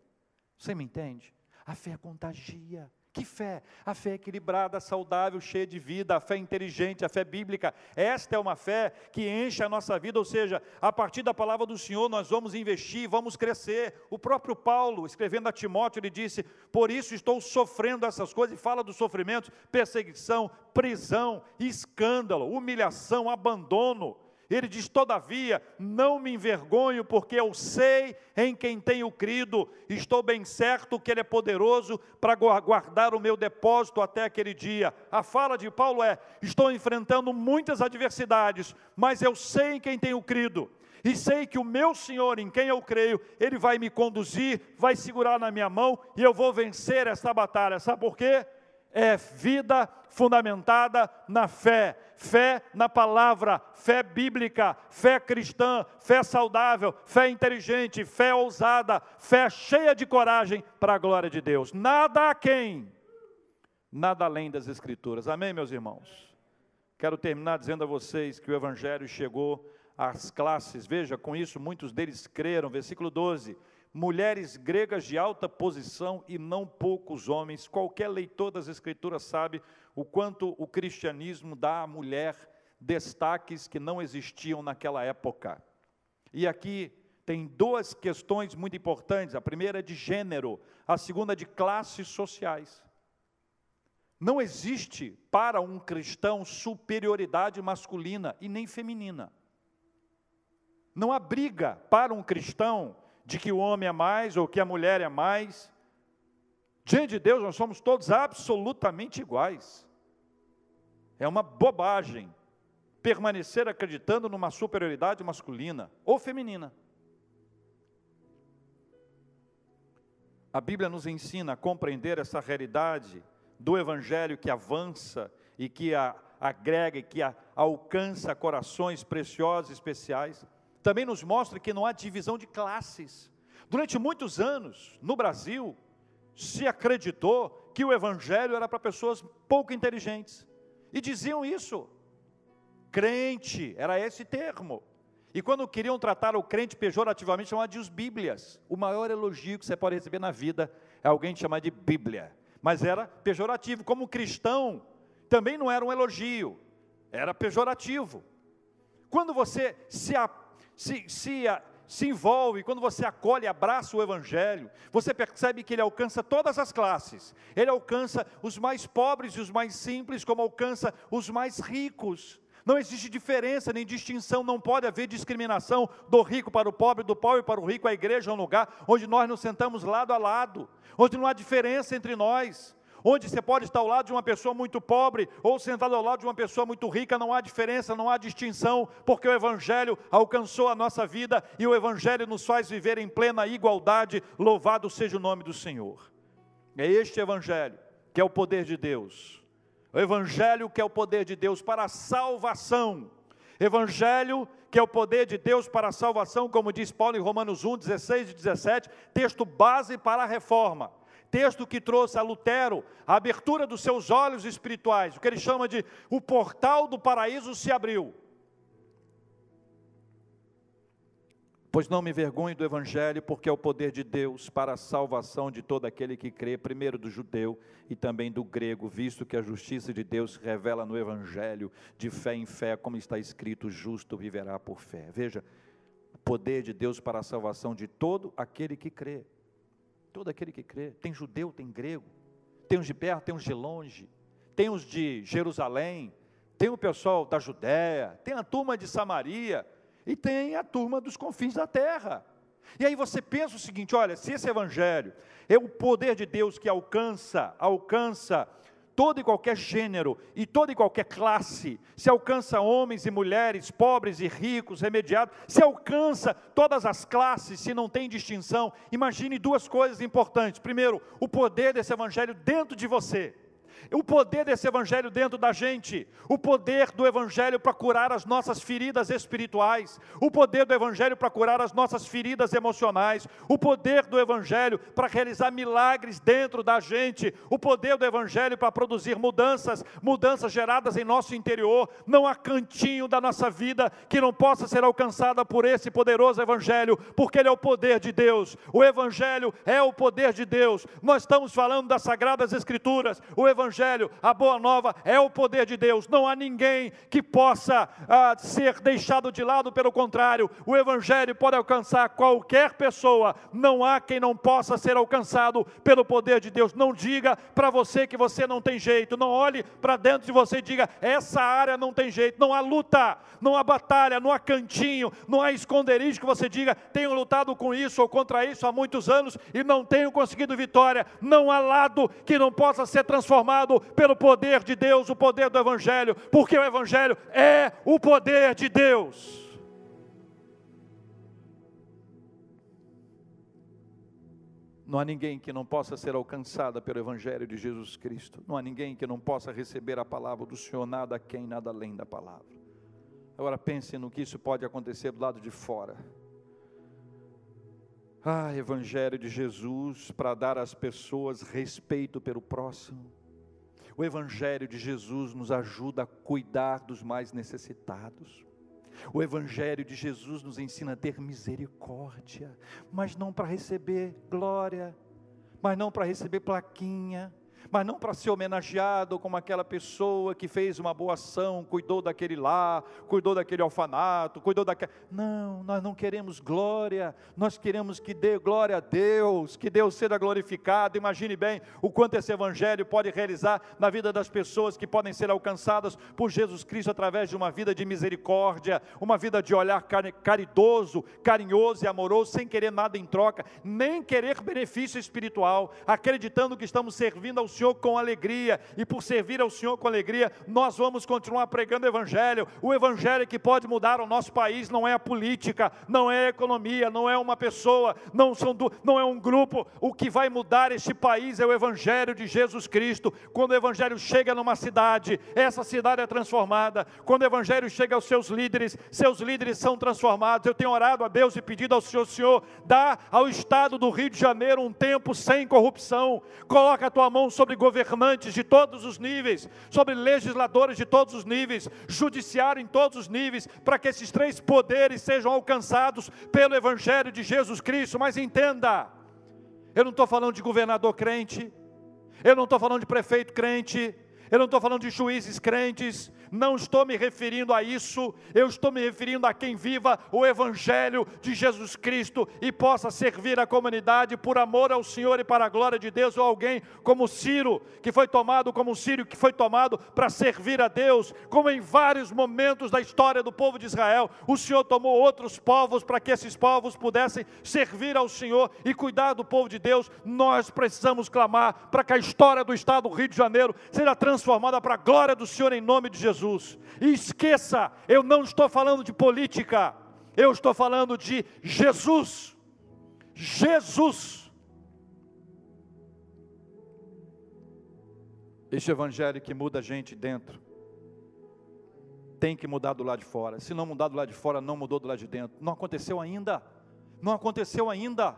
Você me entende? A fé contagia. Que fé? A fé equilibrada, saudável, cheia de vida, a fé inteligente, a fé bíblica. Esta é uma fé que enche a nossa vida, ou seja, a partir da palavra do Senhor nós vamos investir, vamos crescer. O próprio Paulo, escrevendo a Timóteo, ele disse: Por isso estou sofrendo essas coisas, e fala dos sofrimentos, perseguição, prisão, escândalo, humilhação, abandono. Ele diz: Todavia, não me envergonho, porque eu sei em quem tenho crido, estou bem certo que Ele é poderoso para guardar o meu depósito até aquele dia. A fala de Paulo é: Estou enfrentando muitas adversidades, mas eu sei em quem tenho crido. E sei que o meu Senhor, em quem eu creio, Ele vai me conduzir, vai segurar na minha mão e eu vou vencer essa batalha. Sabe por quê? é vida fundamentada na fé, fé na palavra, fé bíblica, fé cristã, fé saudável, fé inteligente, fé ousada, fé cheia de coragem para a glória de Deus. Nada a quem, nada além das Escrituras. Amém, meus irmãos? Quero terminar dizendo a vocês que o Evangelho chegou às classes, veja, com isso muitos deles creram, versículo 12 mulheres gregas de alta posição e não poucos homens. Qualquer leitor das Escrituras sabe o quanto o cristianismo dá à mulher destaques que não existiam naquela época. E aqui tem duas questões muito importantes: a primeira é de gênero, a segunda é de classes sociais. Não existe para um cristão superioridade masculina e nem feminina. Não há briga para um cristão de que o homem é mais ou que a mulher é mais. Diante de Deus, nós somos todos absolutamente iguais. É uma bobagem permanecer acreditando numa superioridade masculina ou feminina. A Bíblia nos ensina a compreender essa realidade do Evangelho que avança e que a, agrega e que a, alcança corações preciosos e especiais também nos mostra que não há divisão de classes. Durante muitos anos, no Brasil, se acreditou que o Evangelho era para pessoas pouco inteligentes. E diziam isso. Crente, era esse termo. E quando queriam tratar o crente pejorativamente, chamavam de os Bíblias. O maior elogio que você pode receber na vida é alguém chamar de Bíblia. Mas era pejorativo. Como cristão, também não era um elogio, era pejorativo. Quando você se se, se, se envolve, quando você acolhe e abraça o Evangelho, você percebe que ele alcança todas as classes. Ele alcança os mais pobres e os mais simples, como alcança os mais ricos. Não existe diferença nem distinção, não pode haver discriminação do rico para o pobre, do pobre para o rico. A igreja é um lugar onde nós nos sentamos lado a lado, onde não há diferença entre nós onde você pode estar ao lado de uma pessoa muito pobre ou sentado ao lado de uma pessoa muito rica, não há diferença, não há distinção, porque o Evangelho alcançou a nossa vida e o Evangelho nos faz viver em plena igualdade. Louvado seja o nome do Senhor. É este Evangelho que é o poder de Deus, o Evangelho que é o poder de Deus para a salvação Evangelho, que é o poder de Deus para a salvação, como diz Paulo em Romanos 1, 16 e 17, texto base para a reforma. Texto que trouxe a Lutero a abertura dos seus olhos espirituais, o que ele chama de o portal do paraíso se abriu. Pois não me vergonhe do Evangelho, porque é o poder de Deus para a salvação de todo aquele que crê, primeiro do judeu e também do grego, visto que a justiça de Deus se revela no Evangelho, de fé em fé, como está escrito: justo viverá por fé. Veja, o poder de Deus para a salvação de todo aquele que crê. Todo aquele que crê. Tem judeu, tem grego, tem os de perto, tem os de longe, tem os de Jerusalém, tem o pessoal da Judéia, tem a turma de Samaria e tem a turma dos confins da terra. E aí você pensa o seguinte: olha, se esse evangelho é o poder de Deus que alcança, alcança todo e qualquer gênero e toda e qualquer classe, se alcança homens e mulheres, pobres e ricos, remediados, se alcança todas as classes, se não tem distinção. Imagine duas coisas importantes. Primeiro, o poder desse evangelho dentro de você o poder desse evangelho dentro da gente, o poder do evangelho para curar as nossas feridas espirituais, o poder do evangelho para curar as nossas feridas emocionais, o poder do evangelho para realizar milagres dentro da gente, o poder do evangelho para produzir mudanças, mudanças geradas em nosso interior. Não há cantinho da nossa vida que não possa ser alcançada por esse poderoso evangelho, porque ele é o poder de Deus. O evangelho é o poder de Deus. Nós estamos falando das sagradas escrituras. O evangelho Evangelho, a boa nova é o poder de Deus. Não há ninguém que possa ah, ser deixado de lado, pelo contrário, o Evangelho pode alcançar qualquer pessoa. Não há quem não possa ser alcançado pelo poder de Deus. Não diga para você que você não tem jeito. Não olhe para dentro de você e diga: essa área não tem jeito. Não há luta, não há batalha, não há cantinho, não há esconderijo que você diga: tenho lutado com isso ou contra isso há muitos anos e não tenho conseguido vitória. Não há lado que não possa ser transformado pelo poder de Deus, o poder do Evangelho, porque o Evangelho é o poder de Deus. Não há ninguém que não possa ser alcançada pelo Evangelho de Jesus Cristo. Não há ninguém que não possa receber a palavra do Senhor, nada quem, nada além da palavra. Agora pense no que isso pode acontecer do lado de fora. Ah, Evangelho de Jesus para dar às pessoas respeito pelo próximo o Evangelho de Jesus nos ajuda a cuidar dos mais necessitados. O Evangelho de Jesus nos ensina a ter misericórdia, mas não para receber glória, mas não para receber plaquinha, mas não para ser homenageado como aquela pessoa que fez uma boa ação, cuidou daquele lá, cuidou daquele orfanato, cuidou daquele. Não, nós não queremos glória, nós queremos que dê glória a Deus, que Deus seja glorificado. Imagine bem o quanto esse evangelho pode realizar na vida das pessoas que podem ser alcançadas por Jesus Cristo através de uma vida de misericórdia, uma vida de olhar caridoso, carinhoso e amoroso, sem querer nada em troca, nem querer benefício espiritual, acreditando que estamos servindo ao Senhor com alegria, e por servir ao Senhor com alegria, nós vamos continuar pregando o Evangelho. O Evangelho que pode mudar o nosso país não é a política, não é a economia, não é uma pessoa, não, são do, não é um grupo. O que vai mudar este país é o Evangelho de Jesus Cristo. Quando o Evangelho chega numa cidade, essa cidade é transformada. Quando o Evangelho chega aos seus líderes, seus líderes são transformados. Eu tenho orado a Deus e pedido ao Senhor, Senhor, dá ao Estado do Rio de Janeiro um tempo sem corrupção. Coloca a tua mão sobre governantes de todos os níveis, sobre legisladores de todos os níveis, judiciário em todos os níveis, para que esses três poderes sejam alcançados pelo Evangelho de Jesus Cristo. Mas entenda, eu não estou falando de governador crente, eu não estou falando de prefeito crente, eu não estou falando de juízes crentes, não estou me referindo a isso, eu estou me referindo a quem viva o Evangelho de Jesus Cristo e possa servir a comunidade por amor ao Senhor e para a glória de Deus, ou alguém como Ciro, que foi tomado como Ciro, que foi tomado para servir a Deus, como em vários momentos da história do povo de Israel, o Senhor tomou outros povos para que esses povos pudessem servir ao Senhor e cuidar do povo de Deus. Nós precisamos clamar para que a história do estado do Rio de Janeiro seja transformada para a glória do Senhor em nome de Jesus. Jesus. E esqueça, eu não estou falando de política, eu estou falando de Jesus. Jesus. Este evangelho que muda a gente dentro. tem que mudar do lado de fora. Se não mudar do lado de fora, não mudou do lado de dentro. Não aconteceu ainda. Não aconteceu ainda.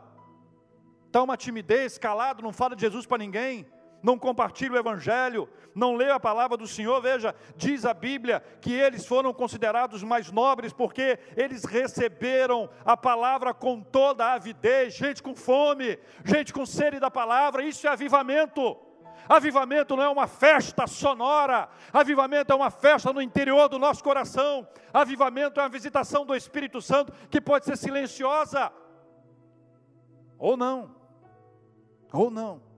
Está uma timidez, calado, não fala de Jesus para ninguém, não compartilha o Evangelho, não lê a palavra do Senhor. Veja, diz a Bíblia que eles foram considerados mais nobres porque eles receberam a palavra com toda a avidez, gente com fome, gente com sede da palavra, isso é avivamento. Avivamento não é uma festa sonora, avivamento é uma festa no interior do nosso coração, avivamento é uma visitação do Espírito Santo que pode ser silenciosa, ou não, ou não.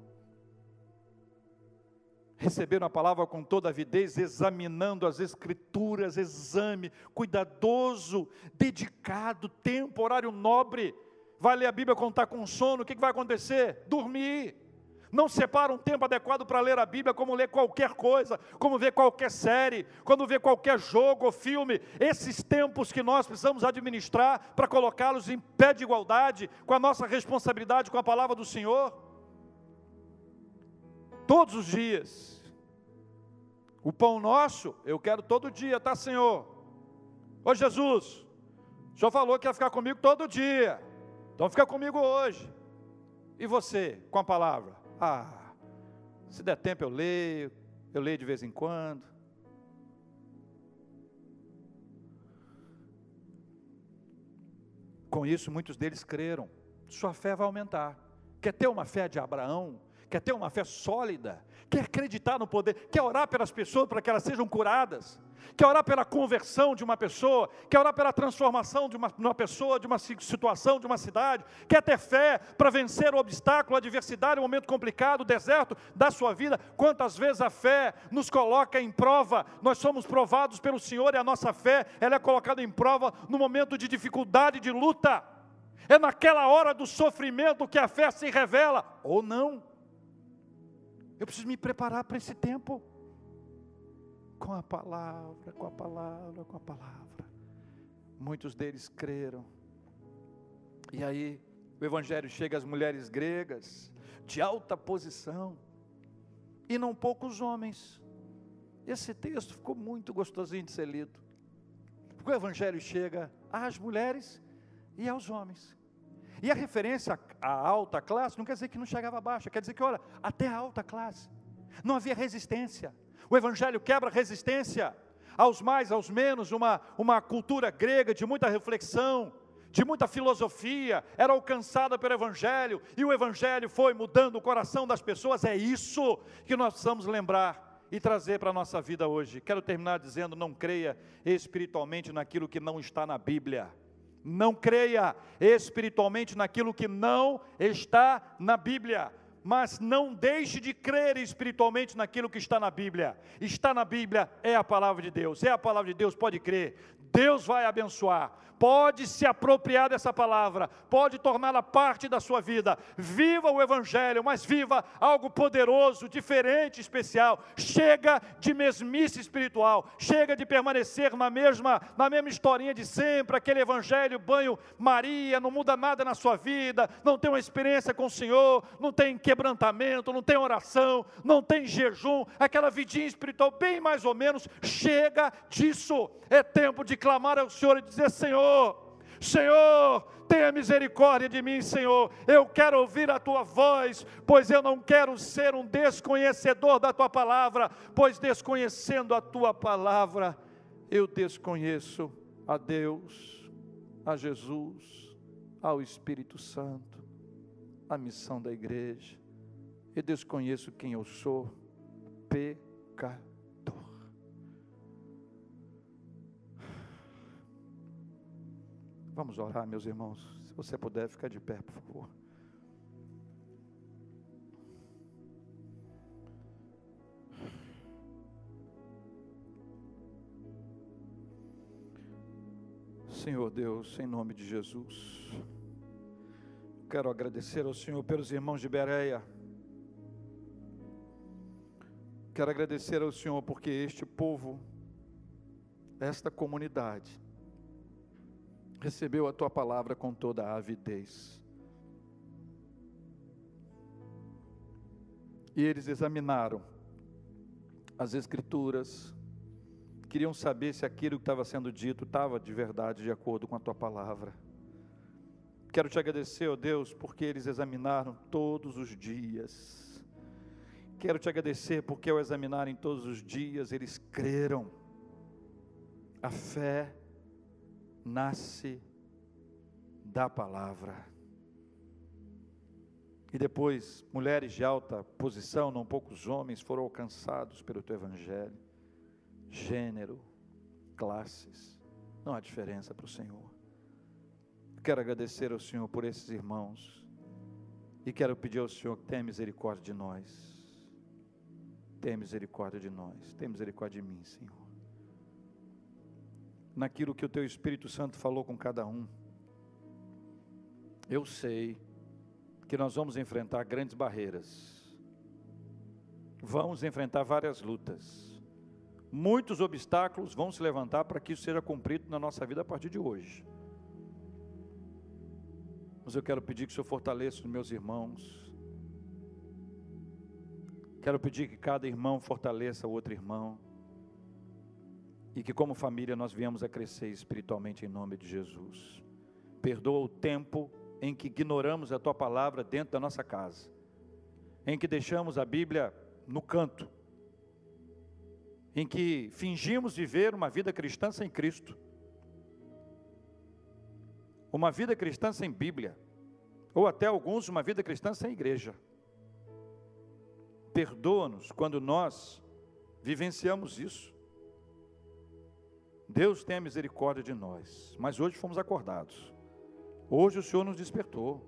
Receberam a palavra com toda avidez, examinando as escrituras, exame, cuidadoso, dedicado, tempo, horário nobre. Vai ler a Bíblia quando está com sono, o que, que vai acontecer? Dormir não separa um tempo adequado para ler a Bíblia, como ler qualquer coisa, como ver qualquer série, quando ver qualquer jogo ou filme. Esses tempos que nós precisamos administrar para colocá-los em pé de igualdade com a nossa responsabilidade com a palavra do Senhor. Todos os dias. O pão nosso, eu quero todo dia, tá, Senhor? Ô Jesus, o Senhor falou que ia ficar comigo todo dia, então fica comigo hoje. E você, com a palavra? Ah, se der tempo eu leio, eu leio de vez em quando. Com isso, muitos deles creram. Sua fé vai aumentar. Quer ter uma fé de Abraão? Quer ter uma fé sólida? Quer acreditar no poder? Quer orar pelas pessoas para que elas sejam curadas? quer orar pela conversão de uma pessoa, quer orar pela transformação de uma, uma pessoa, de uma situação, de uma cidade, quer ter fé para vencer o obstáculo, a adversidade, o momento complicado, o deserto da sua vida. Quantas vezes a fé nos coloca em prova, nós somos provados pelo Senhor e a nossa fé, ela é colocada em prova no momento de dificuldade, de luta. É naquela hora do sofrimento que a fé se revela, ou não. Eu preciso me preparar para esse tempo com a palavra, com a palavra, com a palavra. Muitos deles creram. E aí, o Evangelho chega às mulheres gregas, de alta posição, e não poucos homens. Esse texto ficou muito gostosinho de ser lido. Porque o Evangelho chega às mulheres e aos homens. E a referência à alta classe não quer dizer que não chegava a baixa, quer dizer que, olha, até a alta classe. Não havia resistência. O Evangelho quebra resistência aos mais, aos menos, uma, uma cultura grega de muita reflexão, de muita filosofia, era alcançada pelo Evangelho, e o Evangelho foi mudando o coração das pessoas, é isso que nós precisamos lembrar e trazer para a nossa vida hoje. Quero terminar dizendo: não creia espiritualmente naquilo que não está na Bíblia. Não creia espiritualmente naquilo que não está na Bíblia mas não deixe de crer espiritualmente naquilo que está na Bíblia. Está na Bíblia, é a palavra de Deus, é a palavra de Deus, pode crer. Deus vai abençoar, pode se apropriar dessa palavra, pode torná-la parte da sua vida. Viva o Evangelho, mas viva algo poderoso, diferente, especial. Chega de mesmice espiritual, chega de permanecer na mesma, na mesma historinha de sempre, aquele Evangelho, banho Maria, não muda nada na sua vida, não tem uma experiência com o Senhor, não tem quebrantamento, não tem oração, não tem jejum, aquela vidinha espiritual bem mais ou menos. Chega disso, é tempo de clamar ao Senhor e dizer: Senhor, Senhor, tenha misericórdia de mim, Senhor. Eu quero ouvir a tua voz, pois eu não quero ser um desconhecedor da tua palavra, pois desconhecendo a tua palavra, eu desconheço a Deus, a Jesus, ao Espírito Santo, a missão da igreja. E desconheço quem eu sou, pecador. Vamos orar, meus irmãos. Se você puder, ficar de pé, por favor. Senhor Deus, em nome de Jesus, quero agradecer ao Senhor pelos irmãos de Bereia. Quero agradecer ao Senhor porque este povo, esta comunidade, recebeu a tua palavra com toda a avidez. E eles examinaram as Escrituras, queriam saber se aquilo que estava sendo dito estava de verdade, de acordo com a tua palavra. Quero te agradecer, ó oh Deus, porque eles examinaram todos os dias. Quero te agradecer porque ao examinarem todos os dias, eles creram. A fé nasce da palavra. E depois, mulheres de alta posição, não poucos homens, foram alcançados pelo teu evangelho. Gênero, classes, não há diferença para o Senhor. Quero agradecer ao Senhor por esses irmãos. E quero pedir ao Senhor que tenha misericórdia de nós. Tenha misericórdia de nós. Tenha misericórdia de mim, Senhor. Naquilo que o Teu Espírito Santo falou com cada um. Eu sei que nós vamos enfrentar grandes barreiras. Vamos enfrentar várias lutas. Muitos obstáculos vão se levantar para que isso seja cumprido na nossa vida a partir de hoje. Mas eu quero pedir que o Senhor fortaleça os meus irmãos. Quero pedir que cada irmão fortaleça o outro irmão. E que, como família, nós viemos a crescer espiritualmente em nome de Jesus. Perdoa o tempo em que ignoramos a tua palavra dentro da nossa casa, em que deixamos a Bíblia no canto, em que fingimos viver uma vida cristã sem Cristo uma vida cristã sem Bíblia, ou até alguns uma vida cristã sem igreja. Perdoa-nos quando nós vivenciamos isso. Deus tem a misericórdia de nós, mas hoje fomos acordados. Hoje o Senhor nos despertou.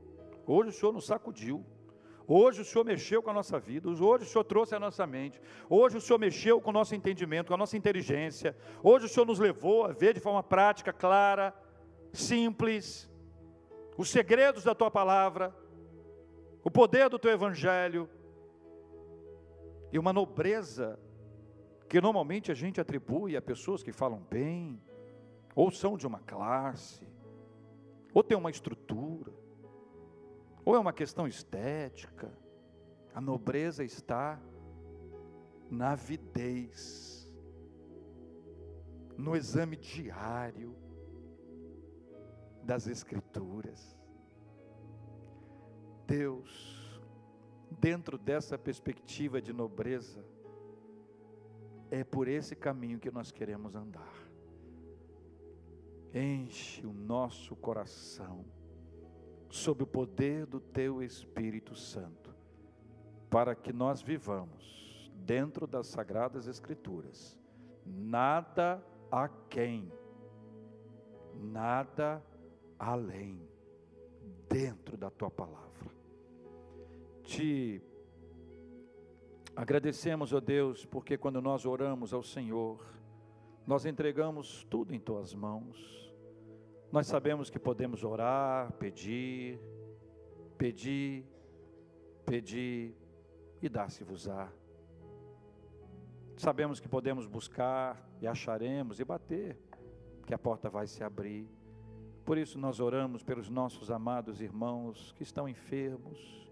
Hoje o Senhor nos sacudiu. Hoje o Senhor mexeu com a nossa vida, hoje o Senhor trouxe a nossa mente, hoje o Senhor mexeu com o nosso entendimento, com a nossa inteligência, hoje o Senhor nos levou a ver de forma prática, clara, simples, os segredos da tua palavra, o poder do teu evangelho e uma nobreza que normalmente a gente atribui a pessoas que falam bem, ou são de uma classe, ou tem uma estrutura, ou é uma questão estética. A nobreza está na avidez, no exame diário, das Escrituras. Deus, dentro dessa perspectiva de nobreza, é por esse caminho que nós queremos andar. Enche o nosso coração, sob o poder do Teu Espírito Santo, para que nós vivamos dentro das Sagradas Escrituras, nada a quem, nada além, dentro da tua palavra. Te agradecemos, ó Deus, porque quando nós oramos ao Senhor, nós entregamos tudo em tuas mãos. Nós sabemos que podemos orar, pedir, pedir, pedir e dar-se-vos-á. Sabemos que podemos buscar e acharemos e bater, que a porta vai se abrir. Por isso nós oramos pelos nossos amados irmãos que estão enfermos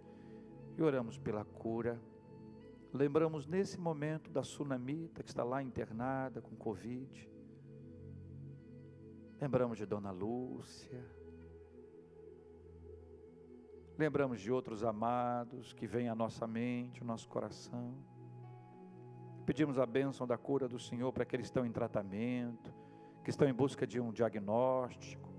e oramos pela cura. Lembramos nesse momento da sunamita que está lá internada com Covid. Lembramos de Dona Lúcia. Lembramos de outros amados que vêm à nossa mente, ao nosso coração. Pedimos a bênção da cura do Senhor para aqueles que estão em tratamento, que estão em busca de um diagnóstico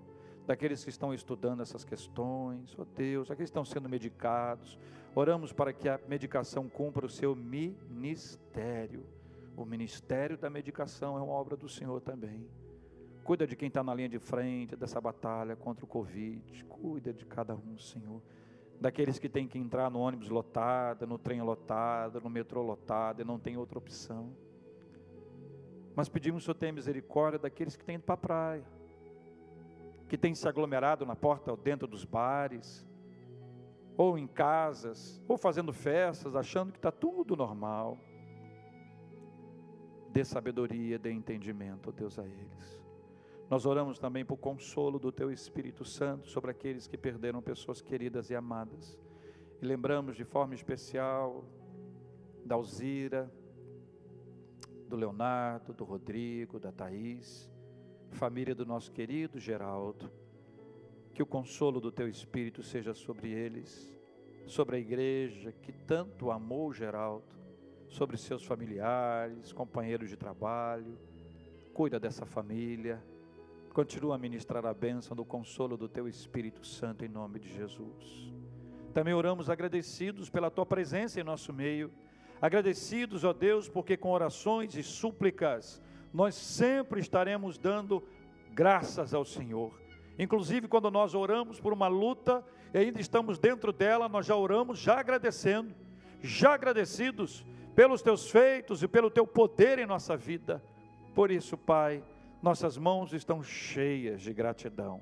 daqueles que estão estudando essas questões, ó oh Deus, aqueles que estão sendo medicados. Oramos para que a medicação cumpra o seu ministério. O ministério da medicação é uma obra do Senhor também. Cuida de quem está na linha de frente dessa batalha contra o Covid. Cuida de cada um, Senhor. Daqueles que têm que entrar no ônibus lotado, no trem lotado, no metrô lotado e não tem outra opção. Mas pedimos Senhor tenha misericórdia daqueles que têm ido para a praia que tem se aglomerado na porta ou dentro dos bares, ou em casas, ou fazendo festas, achando que está tudo normal. Dê sabedoria, dê entendimento, ó Deus, a eles. Nós oramos também por consolo do Teu Espírito Santo sobre aqueles que perderam pessoas queridas e amadas. E lembramos de forma especial da Alzira, do Leonardo, do Rodrigo, da Thaís, família do nosso querido Geraldo. Que o consolo do teu Espírito seja sobre eles, sobre a igreja que tanto amou Geraldo, sobre seus familiares, companheiros de trabalho. Cuida dessa família. Continua a ministrar a bênção do consolo do teu Espírito Santo em nome de Jesus. Também oramos agradecidos pela tua presença em nosso meio. Agradecidos, ó Deus, porque com orações e súplicas nós sempre estaremos dando graças ao Senhor. Inclusive, quando nós oramos por uma luta e ainda estamos dentro dela, nós já oramos, já agradecendo, já agradecidos pelos teus feitos e pelo teu poder em nossa vida. Por isso, Pai, nossas mãos estão cheias de gratidão,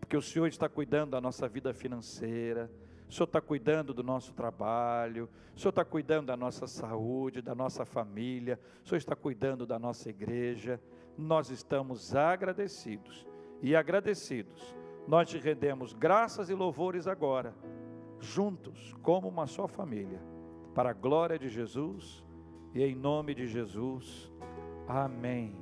porque o Senhor está cuidando da nossa vida financeira, o Senhor está cuidando do nosso trabalho, o Senhor está cuidando da nossa saúde, da nossa família, o Senhor está cuidando da nossa igreja. Nós estamos agradecidos e agradecidos, nós te rendemos graças e louvores agora, juntos, como uma só família, para a glória de Jesus e em nome de Jesus. Amém.